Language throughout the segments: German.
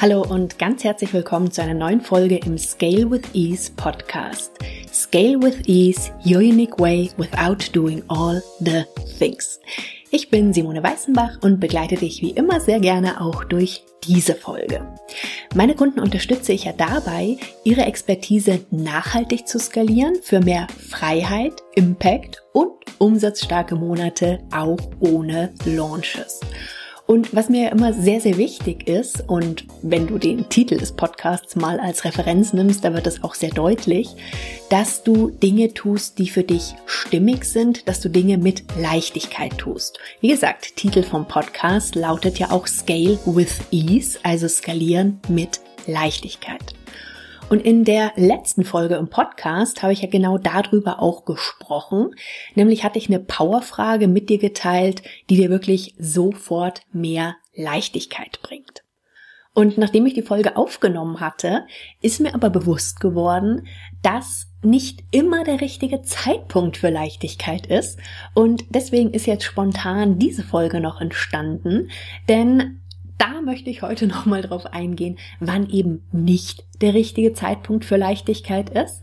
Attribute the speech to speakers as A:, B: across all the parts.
A: Hallo und ganz herzlich willkommen zu einer neuen Folge im Scale with Ease Podcast. Scale with Ease, your unique way without doing all the things. Ich bin Simone Weißenbach und begleite dich wie immer sehr gerne auch durch diese Folge. Meine Kunden unterstütze ich ja dabei, ihre Expertise nachhaltig zu skalieren für mehr Freiheit, Impact und umsatzstarke Monate auch ohne Launches. Und was mir immer sehr, sehr wichtig ist, und wenn du den Titel des Podcasts mal als Referenz nimmst, da wird es auch sehr deutlich, dass du Dinge tust, die für dich stimmig sind, dass du Dinge mit Leichtigkeit tust. Wie gesagt, Titel vom Podcast lautet ja auch Scale with Ease, also skalieren mit Leichtigkeit. Und in der letzten Folge im Podcast habe ich ja genau darüber auch gesprochen. Nämlich hatte ich eine Powerfrage mit dir geteilt, die dir wirklich sofort mehr Leichtigkeit bringt. Und nachdem ich die Folge aufgenommen hatte, ist mir aber bewusst geworden, dass nicht immer der richtige Zeitpunkt für Leichtigkeit ist. Und deswegen ist jetzt spontan diese Folge noch entstanden, denn da möchte ich heute nochmal drauf eingehen, wann eben nicht der richtige Zeitpunkt für Leichtigkeit ist.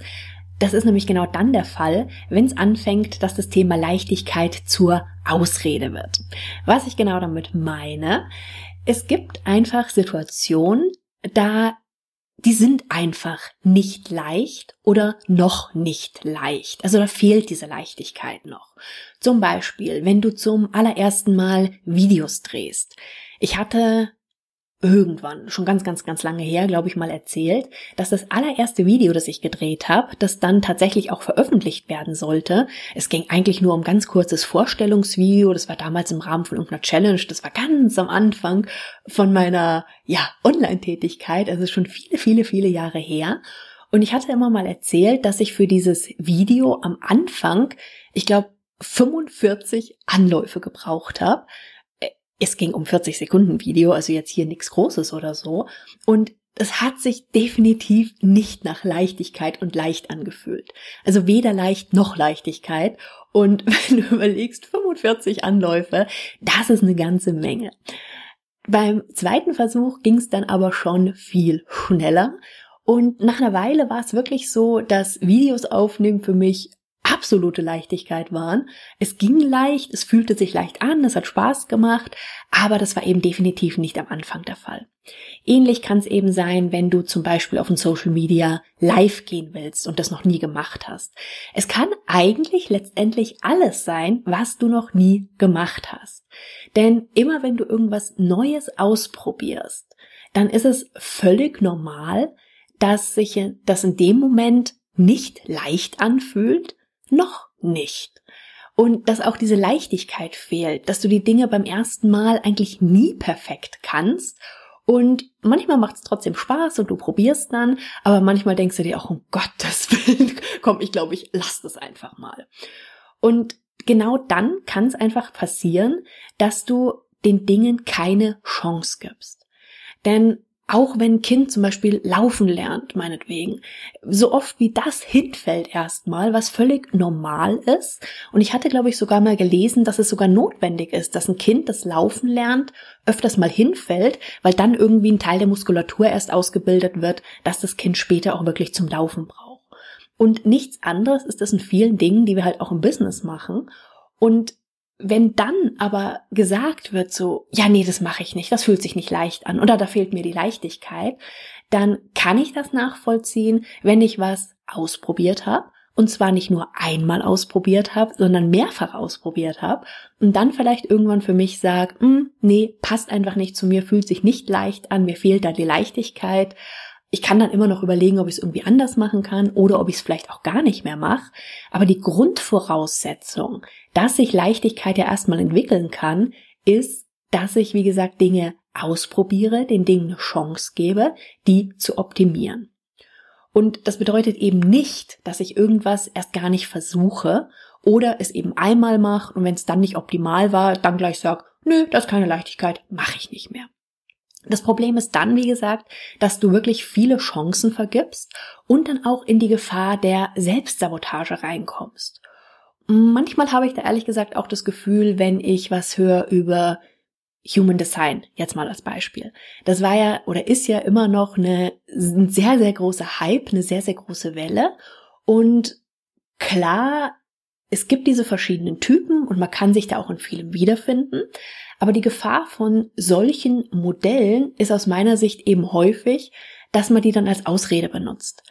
A: Das ist nämlich genau dann der Fall, wenn es anfängt, dass das Thema Leichtigkeit zur Ausrede wird. Was ich genau damit meine, es gibt einfach Situationen, da die sind einfach nicht leicht oder noch nicht leicht. Also da fehlt diese Leichtigkeit noch. Zum Beispiel, wenn du zum allerersten Mal Videos drehst. Ich hatte irgendwann, schon ganz, ganz, ganz lange her, glaube ich, mal erzählt, dass das allererste Video, das ich gedreht habe, das dann tatsächlich auch veröffentlicht werden sollte. Es ging eigentlich nur um ganz kurzes Vorstellungsvideo. Das war damals im Rahmen von irgendeiner Challenge. Das war ganz am Anfang von meiner, ja, Online-Tätigkeit. Also schon viele, viele, viele Jahre her. Und ich hatte immer mal erzählt, dass ich für dieses Video am Anfang, ich glaube, 45 Anläufe gebraucht habe es ging um 40 Sekunden Video, also jetzt hier nichts Großes oder so. Und es hat sich definitiv nicht nach Leichtigkeit und leicht angefühlt. Also weder leicht noch Leichtigkeit. Und wenn du überlegst, 45 Anläufe, das ist eine ganze Menge. Beim zweiten Versuch ging es dann aber schon viel schneller. Und nach einer Weile war es wirklich so, dass Videos aufnehmen für mich absolute Leichtigkeit waren. Es ging leicht, es fühlte sich leicht an, es hat Spaß gemacht, aber das war eben definitiv nicht am Anfang der Fall. Ähnlich kann es eben sein, wenn du zum Beispiel auf ein Social Media live gehen willst und das noch nie gemacht hast. Es kann eigentlich letztendlich alles sein, was du noch nie gemacht hast. Denn immer wenn du irgendwas Neues ausprobierst, dann ist es völlig normal, dass sich das in dem Moment nicht leicht anfühlt, noch nicht. Und dass auch diese Leichtigkeit fehlt, dass du die Dinge beim ersten Mal eigentlich nie perfekt kannst. Und manchmal macht es trotzdem Spaß und du probierst dann, aber manchmal denkst du dir auch, um Gottes Willen, komm, ich glaube, ich lass das einfach mal. Und genau dann kann es einfach passieren, dass du den Dingen keine Chance gibst. Denn auch wenn ein Kind zum Beispiel laufen lernt, meinetwegen. So oft wie das hinfällt erstmal, was völlig normal ist. Und ich hatte, glaube ich, sogar mal gelesen, dass es sogar notwendig ist, dass ein Kind, das laufen lernt, öfters mal hinfällt, weil dann irgendwie ein Teil der Muskulatur erst ausgebildet wird, dass das Kind später auch wirklich zum Laufen braucht. Und nichts anderes ist das in vielen Dingen, die wir halt auch im Business machen. Und wenn dann aber gesagt wird so, ja, nee, das mache ich nicht, das fühlt sich nicht leicht an oder da fehlt mir die Leichtigkeit, dann kann ich das nachvollziehen, wenn ich was ausprobiert habe und zwar nicht nur einmal ausprobiert habe, sondern mehrfach ausprobiert habe und dann vielleicht irgendwann für mich sag, hm, nee, passt einfach nicht zu mir, fühlt sich nicht leicht an, mir fehlt da die Leichtigkeit ich kann dann immer noch überlegen, ob ich es irgendwie anders machen kann oder ob ich es vielleicht auch gar nicht mehr mache. Aber die Grundvoraussetzung, dass sich Leichtigkeit ja erstmal entwickeln kann, ist, dass ich, wie gesagt, Dinge ausprobiere, den Dingen eine Chance gebe, die zu optimieren. Und das bedeutet eben nicht, dass ich irgendwas erst gar nicht versuche oder es eben einmal mache und wenn es dann nicht optimal war, dann gleich sage, nö, das ist keine Leichtigkeit, mache ich nicht mehr. Das Problem ist dann, wie gesagt, dass du wirklich viele Chancen vergibst und dann auch in die Gefahr der Selbstsabotage reinkommst. Manchmal habe ich da ehrlich gesagt auch das Gefühl, wenn ich was höre über Human Design, jetzt mal als Beispiel. Das war ja oder ist ja immer noch eine, ein sehr, sehr großer Hype, eine sehr, sehr große Welle. Und klar, es gibt diese verschiedenen Typen und man kann sich da auch in vielem wiederfinden. Aber die Gefahr von solchen Modellen ist aus meiner Sicht eben häufig, dass man die dann als Ausrede benutzt.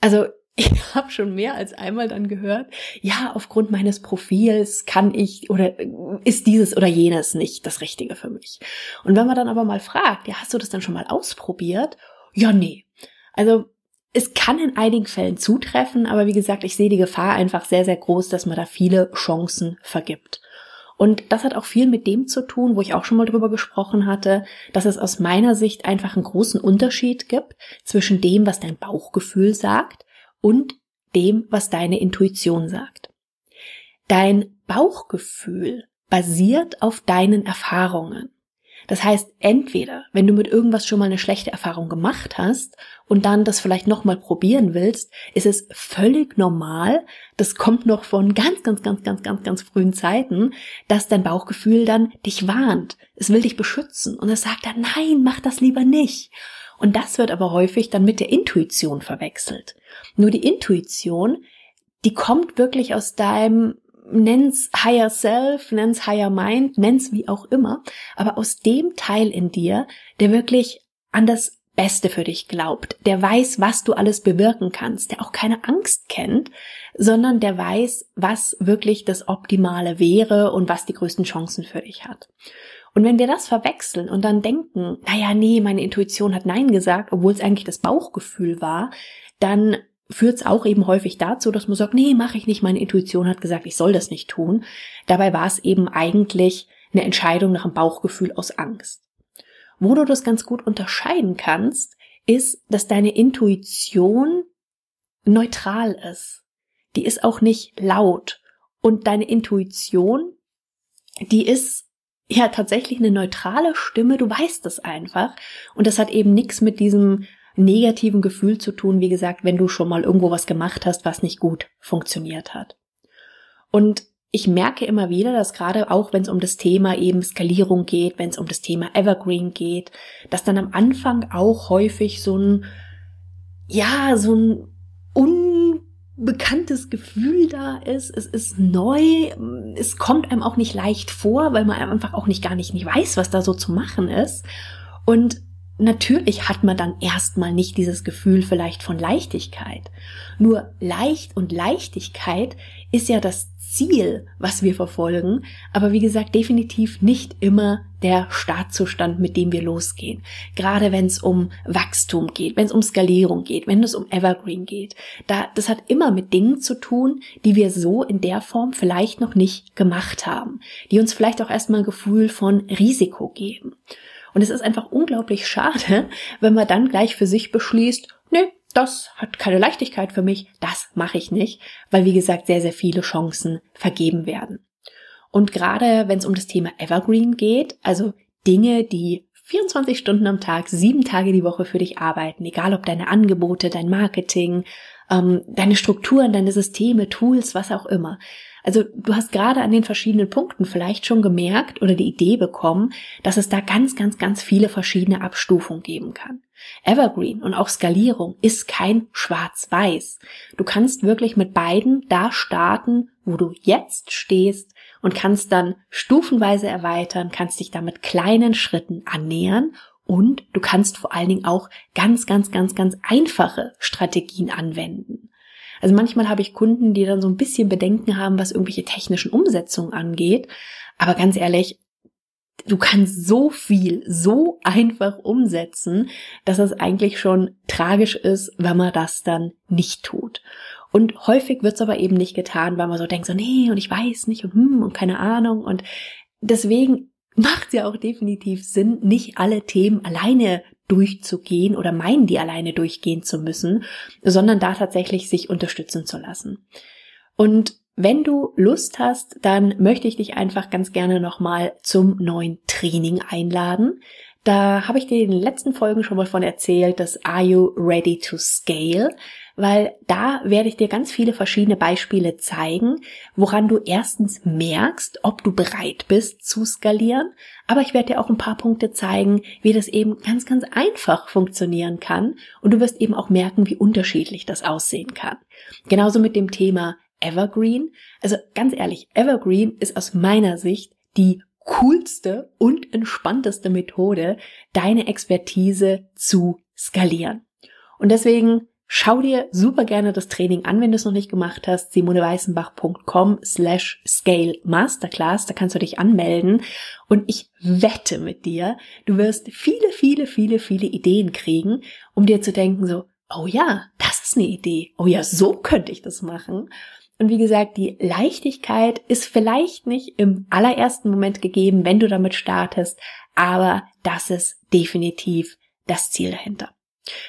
A: Also ich habe schon mehr als einmal dann gehört, ja, aufgrund meines Profils kann ich oder ist dieses oder jenes nicht das Richtige für mich. Und wenn man dann aber mal fragt, ja, hast du das dann schon mal ausprobiert? Ja, nee. Also es kann in einigen Fällen zutreffen, aber wie gesagt, ich sehe die Gefahr einfach sehr, sehr groß, dass man da viele Chancen vergibt. Und das hat auch viel mit dem zu tun, wo ich auch schon mal drüber gesprochen hatte, dass es aus meiner Sicht einfach einen großen Unterschied gibt zwischen dem, was dein Bauchgefühl sagt und dem, was deine Intuition sagt. Dein Bauchgefühl basiert auf deinen Erfahrungen. Das heißt, entweder, wenn du mit irgendwas schon mal eine schlechte Erfahrung gemacht hast und dann das vielleicht nochmal probieren willst, ist es völlig normal, das kommt noch von ganz, ganz, ganz, ganz, ganz, ganz frühen Zeiten, dass dein Bauchgefühl dann dich warnt. Es will dich beschützen und es sagt dann, nein, mach das lieber nicht. Und das wird aber häufig dann mit der Intuition verwechselt. Nur die Intuition, die kommt wirklich aus deinem nenn's Higher Self, nenn's Higher Mind, nenn's wie auch immer, aber aus dem Teil in dir, der wirklich an das Beste für dich glaubt, der weiß, was du alles bewirken kannst, der auch keine Angst kennt, sondern der weiß, was wirklich das Optimale wäre und was die größten Chancen für dich hat. Und wenn wir das verwechseln und dann denken, naja, nee, meine Intuition hat Nein gesagt, obwohl es eigentlich das Bauchgefühl war, dann führt es auch eben häufig dazu, dass man sagt, nee, mache ich nicht, meine Intuition hat gesagt, ich soll das nicht tun. Dabei war es eben eigentlich eine Entscheidung nach dem Bauchgefühl aus Angst. Wo du das ganz gut unterscheiden kannst, ist, dass deine Intuition neutral ist. Die ist auch nicht laut. Und deine Intuition, die ist ja tatsächlich eine neutrale Stimme, du weißt es einfach. Und das hat eben nichts mit diesem negativen Gefühl zu tun, wie gesagt, wenn du schon mal irgendwo was gemacht hast, was nicht gut funktioniert hat. Und ich merke immer wieder, dass gerade auch, wenn es um das Thema eben Skalierung geht, wenn es um das Thema Evergreen geht, dass dann am Anfang auch häufig so ein, ja, so ein unbekanntes Gefühl da ist. Es ist neu. Es kommt einem auch nicht leicht vor, weil man einfach auch nicht gar nicht, nicht weiß, was da so zu machen ist. Und Natürlich hat man dann erstmal nicht dieses Gefühl vielleicht von Leichtigkeit. Nur leicht und Leichtigkeit ist ja das Ziel, was wir verfolgen, aber wie gesagt, definitiv nicht immer der Startzustand, mit dem wir losgehen. Gerade wenn es um Wachstum geht, wenn es um Skalierung geht, wenn es um Evergreen geht. Da, das hat immer mit Dingen zu tun, die wir so in der Form vielleicht noch nicht gemacht haben, die uns vielleicht auch erstmal ein Gefühl von Risiko geben. Und es ist einfach unglaublich schade, wenn man dann gleich für sich beschließt, nö, das hat keine Leichtigkeit für mich, das mache ich nicht, weil wie gesagt sehr, sehr viele Chancen vergeben werden. Und gerade wenn es um das Thema Evergreen geht, also Dinge, die 24 Stunden am Tag, sieben Tage die Woche für dich arbeiten, egal ob deine Angebote, dein Marketing, ähm, deine Strukturen, deine Systeme, Tools, was auch immer. Also du hast gerade an den verschiedenen Punkten vielleicht schon gemerkt oder die Idee bekommen, dass es da ganz, ganz, ganz viele verschiedene Abstufungen geben kann. Evergreen und auch Skalierung ist kein Schwarz-Weiß. Du kannst wirklich mit beiden da starten, wo du jetzt stehst und kannst dann stufenweise erweitern, kannst dich da mit kleinen Schritten annähern und du kannst vor allen Dingen auch ganz, ganz, ganz, ganz einfache Strategien anwenden. Also manchmal habe ich Kunden, die dann so ein bisschen Bedenken haben, was irgendwelche technischen Umsetzungen angeht. Aber ganz ehrlich, du kannst so viel so einfach umsetzen, dass es eigentlich schon tragisch ist, wenn man das dann nicht tut. Und häufig wird es aber eben nicht getan, weil man so denkt, so, nee, und ich weiß nicht und hm, und keine Ahnung. Und deswegen macht ja auch definitiv Sinn, nicht alle Themen alleine durchzugehen oder meinen, die alleine durchgehen zu müssen, sondern da tatsächlich sich unterstützen zu lassen. Und wenn du Lust hast, dann möchte ich dich einfach ganz gerne nochmal zum neuen Training einladen. Da habe ich dir in den letzten Folgen schon mal von erzählt, das Are You Ready to Scale? Weil da werde ich dir ganz viele verschiedene Beispiele zeigen, woran du erstens merkst, ob du bereit bist zu skalieren. Aber ich werde dir auch ein paar Punkte zeigen, wie das eben ganz, ganz einfach funktionieren kann. Und du wirst eben auch merken, wie unterschiedlich das aussehen kann. Genauso mit dem Thema Evergreen. Also ganz ehrlich, Evergreen ist aus meiner Sicht die coolste und entspannteste Methode, deine Expertise zu skalieren. Und deswegen schau dir super gerne das Training an, wenn du es noch nicht gemacht hast, simoneweißenbach.com slash scale masterclass, da kannst du dich anmelden und ich wette mit dir, du wirst viele, viele, viele, viele Ideen kriegen, um dir zu denken so, oh ja, das ist eine Idee, oh ja, so könnte ich das machen. Und wie gesagt, die Leichtigkeit ist vielleicht nicht im allerersten Moment gegeben, wenn du damit startest, aber das ist definitiv das Ziel dahinter.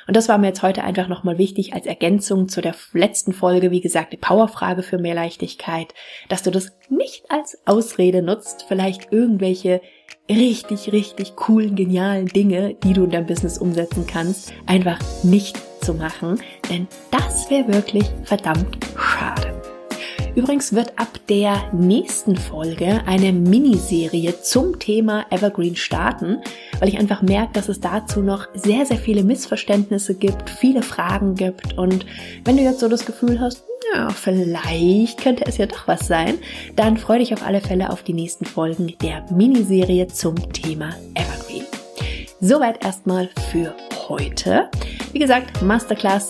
A: Und das war mir jetzt heute einfach nochmal wichtig als Ergänzung zu der letzten Folge, wie gesagt, die Powerfrage für mehr Leichtigkeit, dass du das nicht als Ausrede nutzt, vielleicht irgendwelche richtig, richtig coolen, genialen Dinge, die du in deinem Business umsetzen kannst, einfach nicht zu machen, denn das wäre wirklich verdammt. Übrigens wird ab der nächsten Folge eine Miniserie zum Thema Evergreen starten, weil ich einfach merke, dass es dazu noch sehr, sehr viele Missverständnisse gibt, viele Fragen gibt und wenn du jetzt so das Gefühl hast, ja, vielleicht könnte es ja doch was sein, dann freue dich auf alle Fälle auf die nächsten Folgen der Miniserie zum Thema Evergreen. Soweit erstmal für heute. Wie gesagt, Masterclass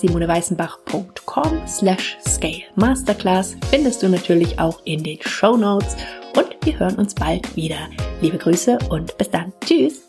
A: simoneweißenbach.com slash scale. Masterclass findest du natürlich auch in den Show Notes und wir hören uns bald wieder. Liebe Grüße und bis dann. Tschüss.